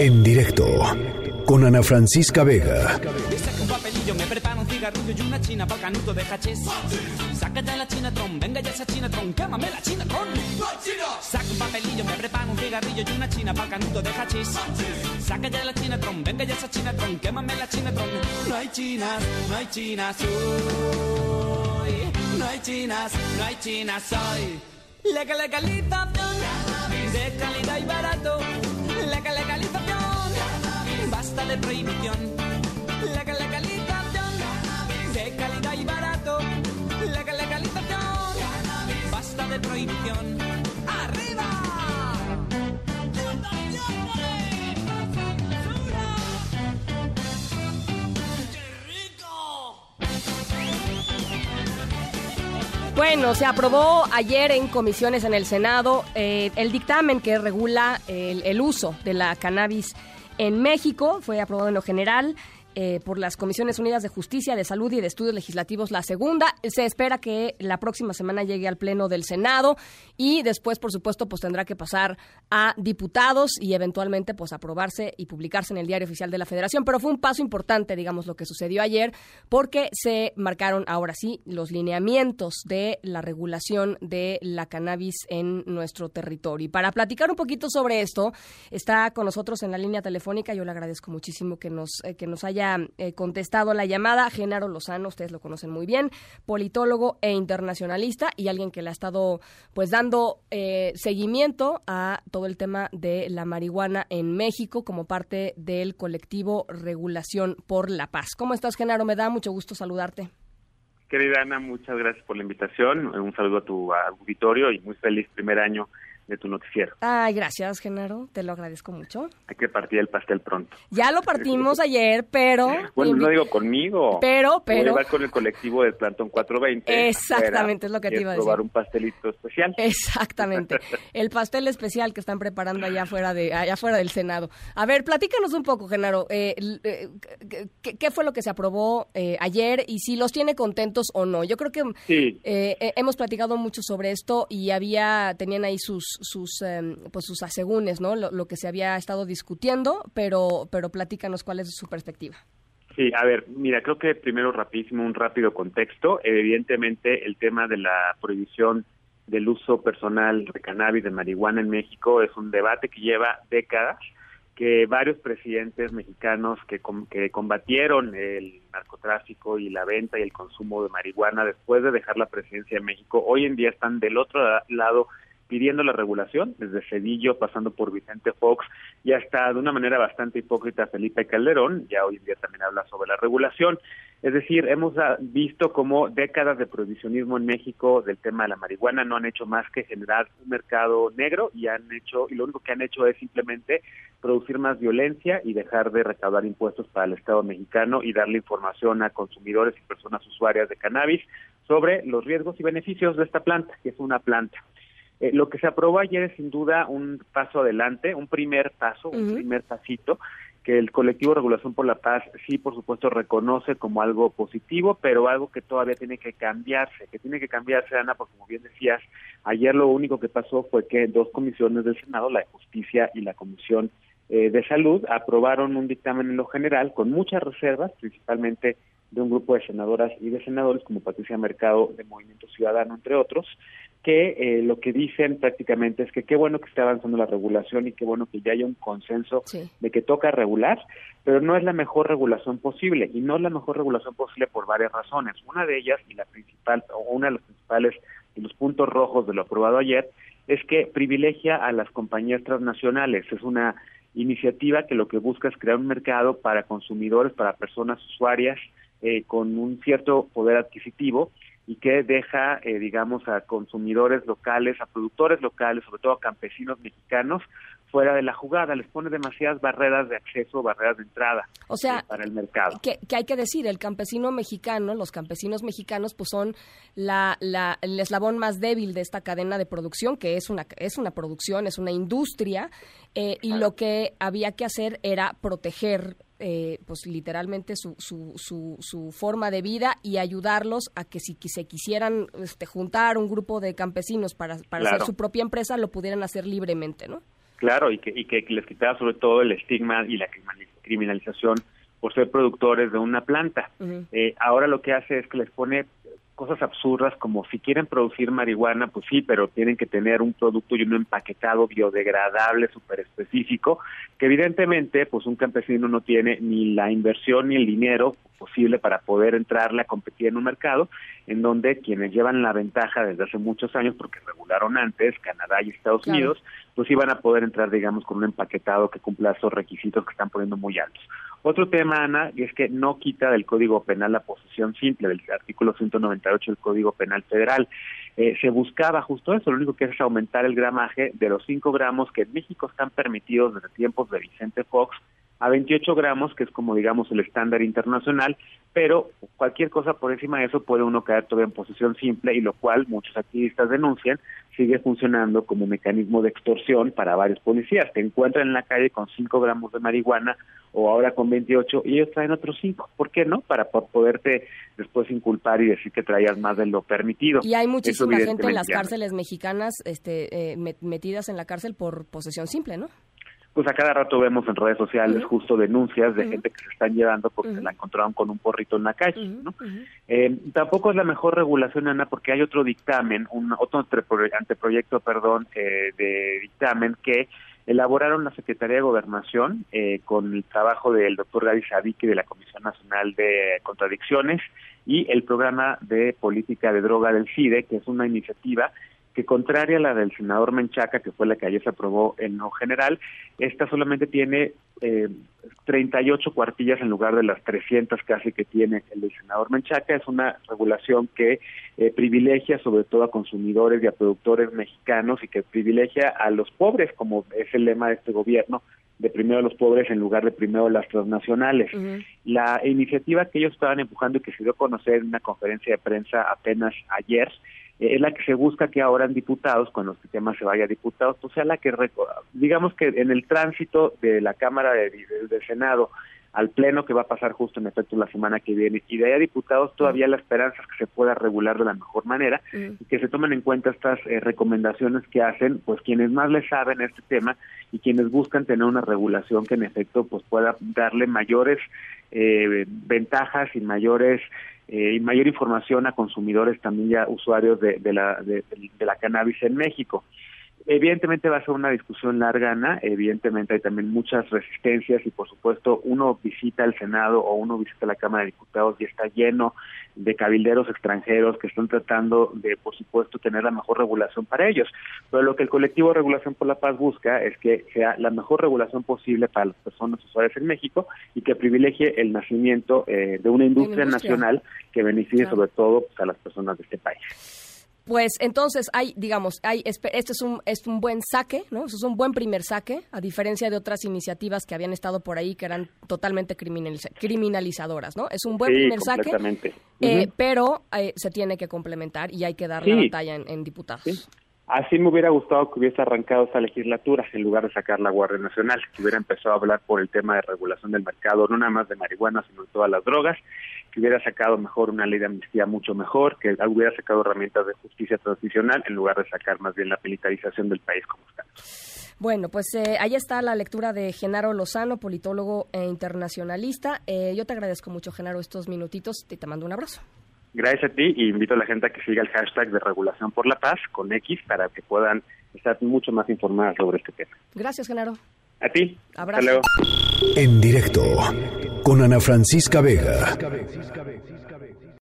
En directo con Ana Francisca Vega. Saca me un cigarrillo y china de la chinatron, venga ya esa la. Saca un papelillo, me un cigarrillo y una china para canuto de la venga ya la. No hay chinas, no hay chinas hoy. No hay chinas, no hay chinas hoy. De calidad y barato. Basta de prohibición. Legal, legalización de calidad y barato. Legal, legalización basta de prohibición. ¡Arriba! Bueno, se aprobó ayer en comisiones en el Senado eh, el dictamen que regula el, el uso de la cannabis en México. Fue aprobado en lo general. Eh, por las Comisiones Unidas de Justicia, de Salud y de Estudios Legislativos, la segunda. Se espera que la próxima semana llegue al Pleno del Senado y después, por supuesto, pues tendrá que pasar a diputados y eventualmente pues aprobarse y publicarse en el Diario Oficial de la Federación. Pero fue un paso importante, digamos, lo que sucedió ayer, porque se marcaron ahora sí los lineamientos de la regulación de la cannabis en nuestro territorio. Y para platicar un poquito sobre esto, está con nosotros en la línea telefónica. Yo le agradezco muchísimo que nos, eh, que nos haya eh, contestado la llamada. Genaro Lozano, ustedes lo conocen muy bien, politólogo e internacionalista y alguien que le ha estado pues dando eh, seguimiento a todo el tema de la marihuana en México como parte del colectivo Regulación por la Paz. ¿Cómo estás, Genaro? Me da mucho gusto saludarte. Querida Ana, muchas gracias por la invitación. Un saludo a tu auditorio y muy feliz primer año de tu noticiero. Ay, gracias, Genaro. Te lo agradezco mucho. Hay que partir el pastel pronto. Ya lo partimos ayer, pero... Bueno, no digo conmigo. Pero, pero... Voy a con el colectivo del Plantón 420. Exactamente, es lo que te iba a decir. probar un pastelito especial. Exactamente. El pastel especial que están preparando allá afuera, de, allá afuera del Senado. A ver, platícanos un poco, Genaro. Eh, eh, ¿qué, ¿qué, fue lo que se aprobó eh, ayer y si los tiene contentos o no? Yo creo que sí. Eh, hemos platicado mucho sobre esto y había, tenían ahí sus sus eh, pues sus asegúnes, ¿no? Lo, lo, que se había estado discutiendo, pero pero platícanos cuál es su perspectiva. Sí, a ver, mira, creo que primero rapidísimo un rápido contexto. Evidentemente el tema de la prohibición del uso personal de cannabis de marihuana en México es un debate que lleva décadas que varios presidentes mexicanos que, que combatieron el narcotráfico y la venta y el consumo de marihuana después de dejar la presidencia de México, hoy en día están del otro lado pidiendo la regulación, desde Cedillo, pasando por Vicente Fox, y hasta de una manera bastante hipócrita Felipe Calderón, ya hoy en día también habla sobre la regulación. Es decir, hemos visto como décadas de prohibicionismo en México del tema de la marihuana no han hecho más que generar un mercado negro y han hecho, y lo único que han hecho es simplemente producir más violencia y dejar de recaudar impuestos para el Estado mexicano y darle información a consumidores y personas usuarias de cannabis sobre los riesgos y beneficios de esta planta, que es una planta. Eh, lo que se aprobó ayer es sin duda un paso adelante, un primer paso, un uh -huh. primer pasito, que el colectivo Regulación por la Paz sí, por supuesto, reconoce como algo positivo, pero algo que todavía tiene que cambiarse, que tiene que cambiarse, Ana, porque como bien decías, ayer lo único que pasó fue que dos comisiones del Senado, la de Justicia y la Comisión eh, de Salud, aprobaron un dictamen en lo general con muchas reservas, principalmente de un grupo de senadoras y de senadores como Patricia Mercado de Movimiento Ciudadano, entre otros, que eh, lo que dicen prácticamente es que qué bueno que esté avanzando la regulación y qué bueno que ya haya un consenso sí. de que toca regular, pero no es la mejor regulación posible y no es la mejor regulación posible por varias razones. Una de ellas y la principal o una de las principales de los puntos rojos de lo aprobado ayer es que privilegia a las compañías transnacionales. Es una iniciativa que lo que busca es crear un mercado para consumidores, para personas usuarias eh, con un cierto poder adquisitivo y que deja, eh, digamos, a consumidores locales, a productores locales, sobre todo a campesinos mexicanos, fuera de la jugada, les pone demasiadas barreras de acceso, barreras de entrada o sea, eh, para el mercado. Que, que, hay que decir, el campesino mexicano, los campesinos mexicanos, pues son la, la, el eslabón más débil de esta cadena de producción, que es una, es una producción, es una industria, eh, y lo que había que hacer era proteger eh, pues literalmente su, su, su, su, forma de vida y ayudarlos a que si se quisieran este, juntar un grupo de campesinos para, para claro. hacer su propia empresa, lo pudieran hacer libremente, ¿no? Claro, y que, y que les quitaba sobre todo el estigma y la criminalización por ser productores de una planta. eh, ahora lo que hace es que les pone cosas absurdas como si quieren producir marihuana, pues sí, pero tienen que tener un producto y un empaquetado biodegradable súper específico, que evidentemente pues un campesino no tiene ni la inversión ni el dinero posible para poder entrarle a competir en un mercado en donde quienes llevan la ventaja desde hace muchos años, porque regularon antes, Canadá y Estados Unidos, pues iban a poder entrar, digamos, con un empaquetado que cumpla esos requisitos que están poniendo muy altos. Otro tema, Ana, es que no quita del Código Penal la posesión simple, del artículo 198 del Código Penal Federal. Eh, se buscaba justo eso, lo único que es aumentar el gramaje de los 5 gramos que en México están permitidos desde tiempos de Vicente Fox a 28 gramos, que es como digamos el estándar internacional, pero cualquier cosa por encima de eso puede uno caer todavía en posesión simple y lo cual muchos activistas denuncian sigue funcionando como mecanismo de extorsión para varios policías. Te encuentran en la calle con 5 gramos de marihuana o ahora con 28 y ellos traen otros 5. ¿Por qué no? Para poderte después inculpar y decir que traías más de lo permitido. Y hay muchísima gente en las cárceles mexicanas este, eh, metidas en la cárcel por posesión simple, ¿no? Pues a cada rato vemos en redes sociales justo denuncias de gente que se están llevando porque se la encontraron con un porrito en la calle. ¿no? Eh, tampoco es la mejor regulación, Ana, porque hay otro dictamen, un otro anteproyecto, perdón, eh, de dictamen que elaboraron la Secretaría de Gobernación eh, con el trabajo del doctor Gaby Sabique de la Comisión Nacional de Contradicciones y el programa de política de droga del CIDE, que es una iniciativa que contraria a la del senador Menchaca, que fue la que ayer se aprobó en lo general, esta solamente tiene eh, 38 cuartillas en lugar de las 300 casi que tiene el del senador Menchaca. Es una regulación que eh, privilegia sobre todo a consumidores y a productores mexicanos y que privilegia a los pobres, como es el lema de este gobierno, de primero los pobres en lugar de primero las transnacionales. La iniciativa que ellos estaban empujando y que se dio a conocer en una conferencia de prensa apenas ayer, es la que se busca que ahora en diputados, cuando este tema se vaya a diputados, pues sea la que, digamos que en el tránsito de la Cámara de, del Senado al Pleno, que va a pasar justo en efecto la semana que viene, y de ahí a diputados todavía la esperanza es que se pueda regular de la mejor manera y que se tomen en cuenta estas eh, recomendaciones que hacen pues quienes más le saben este tema y quienes buscan tener una regulación que en efecto pues pueda darle mayores eh, ventajas y mayores eh, y mayor información a consumidores también ya usuarios de, de la de, la cannabis en México. Evidentemente va a ser una discusión larga, Ana. Evidentemente hay también muchas resistencias y, por supuesto, uno visita el Senado o uno visita la Cámara de Diputados y está lleno de cabilderos extranjeros que están tratando de, por supuesto, tener la mejor regulación para ellos. Pero lo que el colectivo Regulación por la Paz busca es que sea la mejor regulación posible para las personas usuarias en México y que privilegie el nacimiento eh, de una industria, nacional que beneficie sobre todo pues, a las personas de este país. Pues entonces hay, digamos, hay este es un es un buen saque, ¿no? es un buen primer saque, a diferencia de otras iniciativas que habían estado por ahí que eran totalmente criminalizadoras, ¿no? Es un buen primer saque, eh, pero eh, se tiene que complementar y hay que dar la batalla en, diputados. Así me hubiera gustado que hubiese arrancado esta legislatura en lugar de sacar la Guardia Nacional, que hubiera empezado a hablar por el tema de regulación del mercado, no nada más de marihuana, sino de todas las drogas, que hubiera sacado mejor una ley de amnistía mucho mejor, que hubiera sacado herramientas de justicia transicional en lugar de sacar más bien la militarización del país como está. Bueno, pues eh, ahí está la lectura de Genaro Lozano, politólogo e internacionalista. Eh, yo te agradezco mucho, Genaro, estos minutitos y te mando un abrazo. Gracias a ti y invito a la gente a que siga el hashtag de regulación por la paz con X para que puedan estar mucho más informadas sobre este tema. Gracias, Genaro. A ti. Abrazo. En directo con Ana Francisca Vega.